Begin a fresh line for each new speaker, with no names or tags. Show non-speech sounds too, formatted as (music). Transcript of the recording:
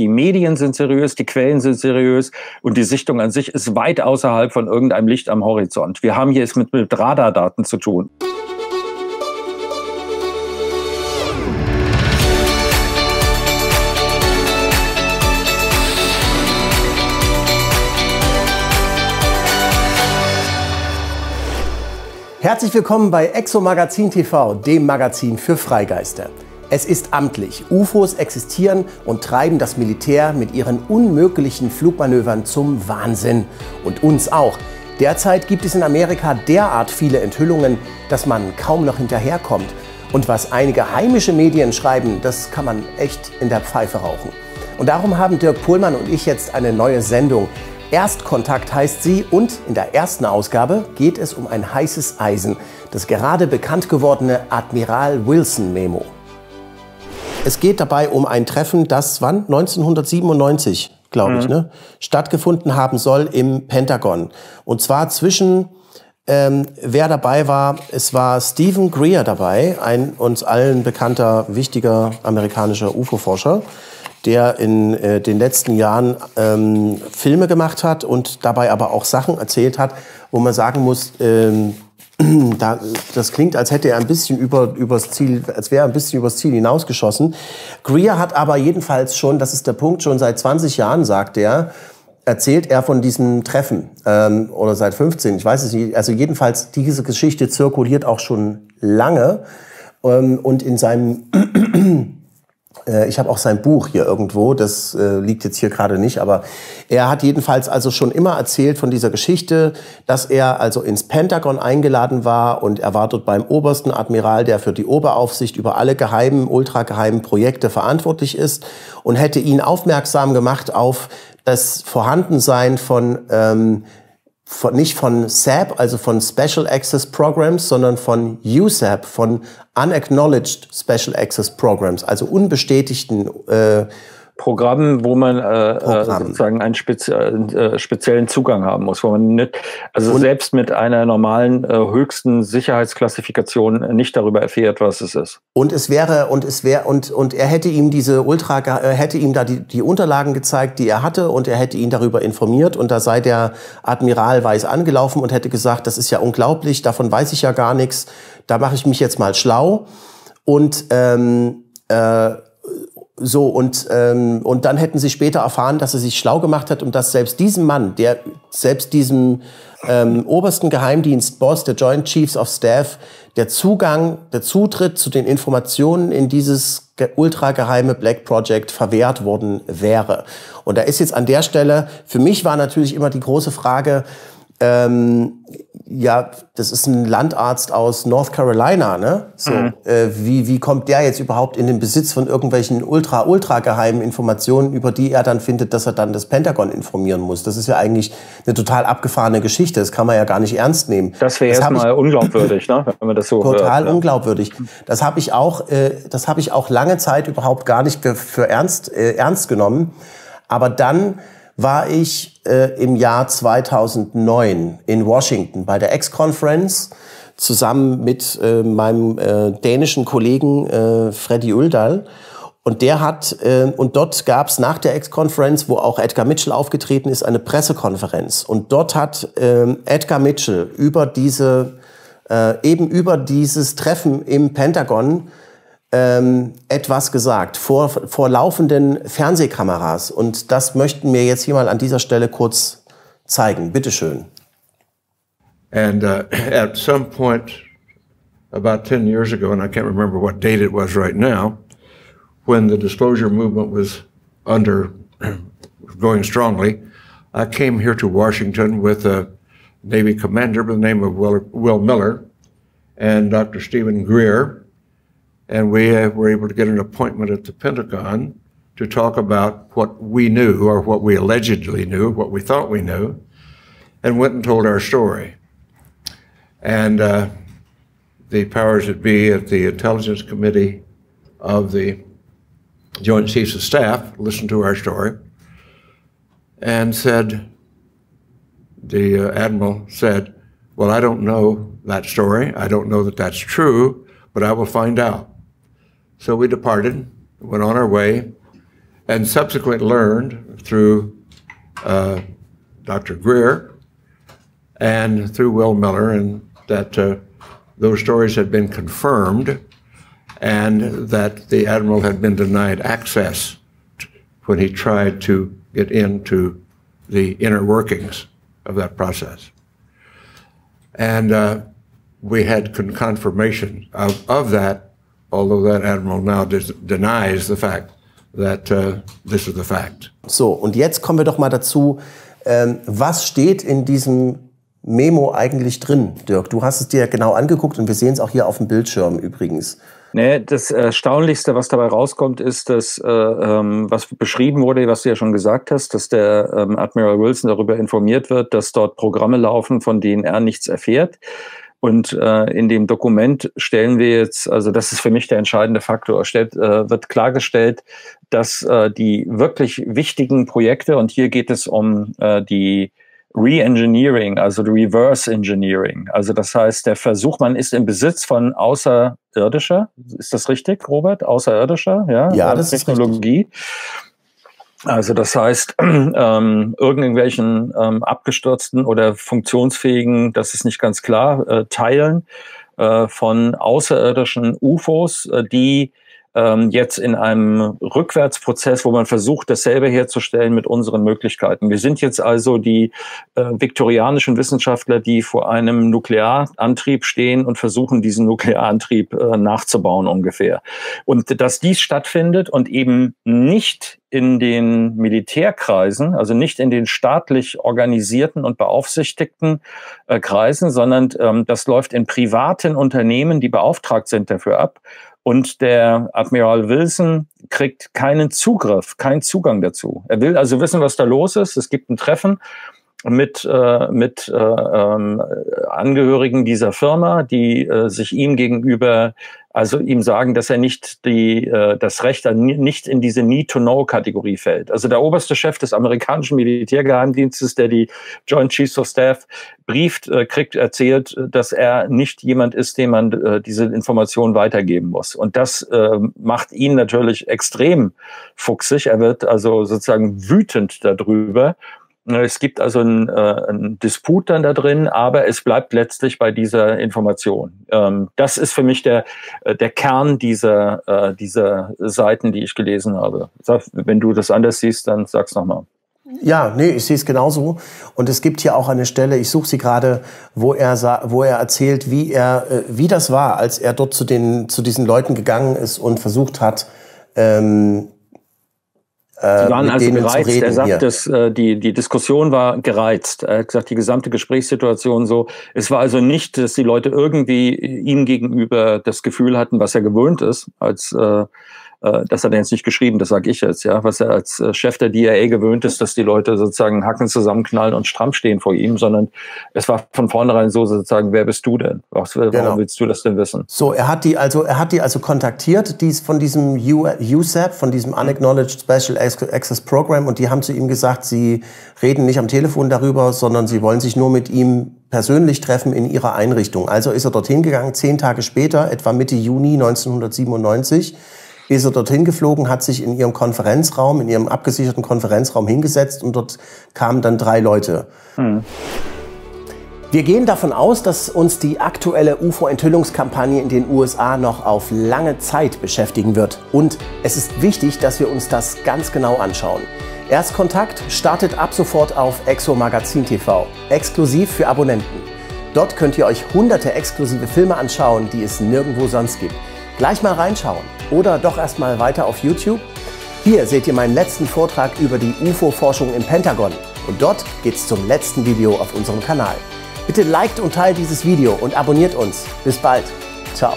Die Medien sind seriös, die Quellen sind seriös und die Sichtung an sich ist weit außerhalb von irgendeinem Licht am Horizont. Wir haben hier es mit, mit Radardaten zu tun.
Herzlich willkommen bei Exo Magazin TV, dem Magazin für Freigeister. Es ist amtlich. UFOs existieren und treiben das Militär mit ihren unmöglichen Flugmanövern zum Wahnsinn. Und uns auch. Derzeit gibt es in Amerika derart viele Enthüllungen, dass man kaum noch hinterherkommt. Und was einige heimische Medien schreiben, das kann man echt in der Pfeife rauchen. Und darum haben Dirk Pohlmann und ich jetzt eine neue Sendung. Erstkontakt heißt sie und in der ersten Ausgabe geht es um ein heißes Eisen, das gerade bekannt gewordene Admiral Wilson Memo. Es geht dabei um ein Treffen, das wann 1997, glaube ich, mhm. ne, stattgefunden haben soll im Pentagon. Und zwar zwischen ähm, wer dabei war, es war Stephen Greer dabei, ein uns allen bekannter, wichtiger amerikanischer UFO-Forscher der in äh, den letzten Jahren ähm, Filme gemacht hat und dabei aber auch Sachen erzählt hat, wo man sagen muss, ähm, da, das klingt, als hätte er ein bisschen über, übers Ziel, als wäre er ein bisschen übers Ziel hinausgeschossen. Greer hat aber jedenfalls schon, das ist der Punkt, schon seit 20 Jahren, sagt er, erzählt er von diesem Treffen ähm, oder seit 15, ich weiß es nicht. Also jedenfalls diese Geschichte zirkuliert auch schon lange ähm, und in seinem ich habe auch sein Buch hier irgendwo, das äh, liegt jetzt hier gerade nicht, aber er hat jedenfalls also schon immer erzählt von dieser Geschichte, dass er also ins Pentagon eingeladen war und er war dort beim obersten Admiral, der für die Oberaufsicht über alle geheimen, ultrageheimen Projekte verantwortlich ist und hätte ihn aufmerksam gemacht auf das Vorhandensein von ähm, von, nicht von SAP, also von Special Access Programs, sondern von USAP, von Unacknowledged Special Access Programs, also unbestätigten äh,
Programmen, wo man äh, äh Programm. sozusagen einen spezi äh, speziellen Zugang haben muss, wo man nicht, also und selbst mit einer normalen äh, höchsten Sicherheitsklassifikation nicht darüber erfährt, was es ist.
Und es wäre und es wäre und und er hätte ihm diese Ultra äh, hätte ihm da die, die Unterlagen gezeigt, die er hatte und er hätte ihn darüber informiert und da sei der Admiral weiß angelaufen und hätte gesagt, das ist ja unglaublich, davon weiß ich ja gar nichts, da mache ich mich jetzt mal schlau und ähm, äh, so, und, ähm, und dann hätten sie später erfahren, dass er sich schlau gemacht hat und dass selbst diesem Mann, der selbst diesem ähm, obersten Geheimdienstboss, der Joint Chiefs of Staff, der Zugang, der Zutritt zu den Informationen in dieses ultrageheime Black Project verwehrt worden wäre. Und da ist jetzt an der Stelle, für mich war natürlich immer die große Frage, ähm, ja, das ist ein Landarzt aus North Carolina, ne? So, mhm. äh, wie, wie kommt der jetzt überhaupt in den Besitz von irgendwelchen ultra, ultra geheimen Informationen, über die er dann findet, dass er dann das Pentagon informieren muss? Das ist ja eigentlich eine total abgefahrene Geschichte. Das kann man ja gar nicht ernst nehmen.
Das wäre erstmal unglaubwürdig, ne?
wenn man das so Total hört, unglaubwürdig. Das habe ich auch, äh, das habe ich auch lange Zeit überhaupt gar nicht für, für ernst, äh, ernst genommen. Aber dann war ich äh, im Jahr 2009 in Washington bei der X-Conference zusammen mit äh, meinem äh, dänischen Kollegen äh, Freddy Uldal. Und der hat, äh, und dort gab es nach der X-Conference, wo auch Edgar Mitchell aufgetreten ist, eine Pressekonferenz. Und dort hat äh, Edgar Mitchell über diese, äh, eben über dieses Treffen im Pentagon ähm, etwas gesagt vor, vor laufenden Fernsehkameras. Und das möchten wir jetzt hier mal an dieser Stelle kurz zeigen. Bitte schön.
And uh, at some point, about 10 years ago, and I can't remember what date it was right now, when the disclosure movement was under (clears throat) going strongly, I came here to Washington with a Navy commander by the name of Will, Will Miller and Dr. Stephen Greer and we were able to get an appointment at the Pentagon to talk about what we knew or what we allegedly knew, what we thought we knew, and went and told our story. And uh, the powers that be at the Intelligence Committee of the Joint Chiefs of Staff listened to our story and said, the uh, Admiral said, Well, I don't know that story. I don't know that that's true, but I will find out. So we departed, went on our way, and subsequently learned through uh, Dr. Greer and through Will Miller, and that uh, those stories had been confirmed and that the admiral had been denied access when he tried to get into the inner workings of that process. And uh, we had con confirmation of, of that, although that admiral now denies the fact that uh, this is the fact.
So, und jetzt kommen wir doch mal dazu, ähm, was steht in diesem Memo eigentlich drin, Dirk? Du hast es dir genau angeguckt und wir sehen es auch hier auf dem Bildschirm übrigens.
Nee, das Erstaunlichste, was dabei rauskommt, ist, dass, äh, ähm, was beschrieben wurde, was du ja schon gesagt hast, dass der ähm, Admiral Wilson darüber informiert wird, dass dort Programme laufen, von denen er nichts erfährt. Und äh, in dem Dokument stellen wir jetzt, also das ist für mich der entscheidende Faktor, stellt, äh, wird klargestellt, dass äh, die wirklich wichtigen Projekte, und hier geht es um äh, die Re-Engineering, also Reverse Engineering. Also das heißt, der Versuch, man ist im Besitz von außerirdischer, ist das richtig, Robert? Außerirdischer, ja,
ja das Technologie. Ist
richtig. Also das heißt, (clears throat) ähm, irgendwelchen ähm, abgestürzten oder funktionsfähigen, das ist nicht ganz klar, äh, Teilen äh, von außerirdischen UFOs, äh, die ähm, jetzt in einem Rückwärtsprozess, wo man versucht, dasselbe herzustellen mit unseren Möglichkeiten. Wir sind jetzt also die äh, viktorianischen Wissenschaftler, die vor einem Nuklearantrieb stehen und versuchen, diesen Nuklearantrieb äh, nachzubauen ungefähr. Und dass dies stattfindet und eben nicht in den Militärkreisen, also nicht in den staatlich organisierten und beaufsichtigten äh, Kreisen, sondern ähm, das läuft in privaten Unternehmen, die beauftragt sind dafür ab. Und der Admiral Wilson kriegt keinen Zugriff, keinen Zugang dazu. Er will also wissen, was da los ist. Es gibt ein Treffen mit, äh, mit äh, ähm, Angehörigen dieser Firma, die äh, sich ihm gegenüber, also ihm sagen, dass er nicht die, äh, das Recht an, nicht in diese Need-to-Know-Kategorie fällt. Also der oberste Chef des amerikanischen Militärgeheimdienstes, der die Joint Chiefs of Staff brieft, äh, kriegt erzählt, dass er nicht jemand ist, dem man äh, diese Information weitergeben muss. Und das äh, macht ihn natürlich extrem fuchsig. Er wird also sozusagen wütend darüber es gibt also einen, äh, einen Disput dann da drin, aber es bleibt letztlich bei dieser Information. Ähm, das ist für mich der, äh, der Kern dieser, äh, dieser Seiten, die ich gelesen habe. Sag, wenn du das anders siehst, dann sag's nochmal.
Ja, nee, ich sehe es genauso. Und es gibt hier auch eine Stelle, ich suche sie gerade, wo er, wo er erzählt, wie, er, äh, wie das war, als er dort zu, den, zu diesen Leuten gegangen ist und versucht hat, ähm,
äh, Sie waren also gereizt. Er sagt, dass äh, die, die Diskussion war gereizt. Er hat gesagt, die gesamte Gesprächssituation so. Es war also nicht, dass die Leute irgendwie ihm gegenüber das Gefühl hatten, was er gewöhnt ist, als äh, äh, das hat er jetzt nicht geschrieben, das sage ich jetzt, ja, was er als äh, Chef der DIA gewöhnt ist, dass die Leute sozusagen Hacken zusammenknallen und stramm stehen vor ihm, sondern es war von vornherein so sozusagen, wer bist du denn? Was, warum genau. willst du das denn wissen?
So, er hat die also, er hat die also kontaktiert, dies von diesem USAP, von diesem Unacknowledged Special Access Program und die haben zu ihm gesagt, sie reden nicht am Telefon darüber, sondern sie wollen sich nur mit ihm persönlich treffen in ihrer Einrichtung. Also ist er dorthin gegangen, zehn Tage später, etwa Mitte Juni 1997 ist er dorthin geflogen, hat sich in ihrem Konferenzraum, in ihrem abgesicherten Konferenzraum hingesetzt und dort kamen dann drei Leute. Hm. Wir gehen davon aus, dass uns die aktuelle UFO-Enthüllungskampagne in den USA noch auf lange Zeit beschäftigen wird. Und es ist wichtig, dass wir uns das ganz genau anschauen. Erstkontakt startet ab sofort auf Exo Magazin TV, exklusiv für Abonnenten. Dort könnt ihr euch hunderte exklusive Filme anschauen, die es nirgendwo sonst gibt. Gleich mal reinschauen oder doch erstmal weiter auf YouTube. Hier seht ihr meinen letzten Vortrag über die UFO-Forschung im Pentagon und dort geht's zum letzten Video auf unserem Kanal. Bitte liked und teilt dieses Video und abonniert uns. Bis bald. Ciao.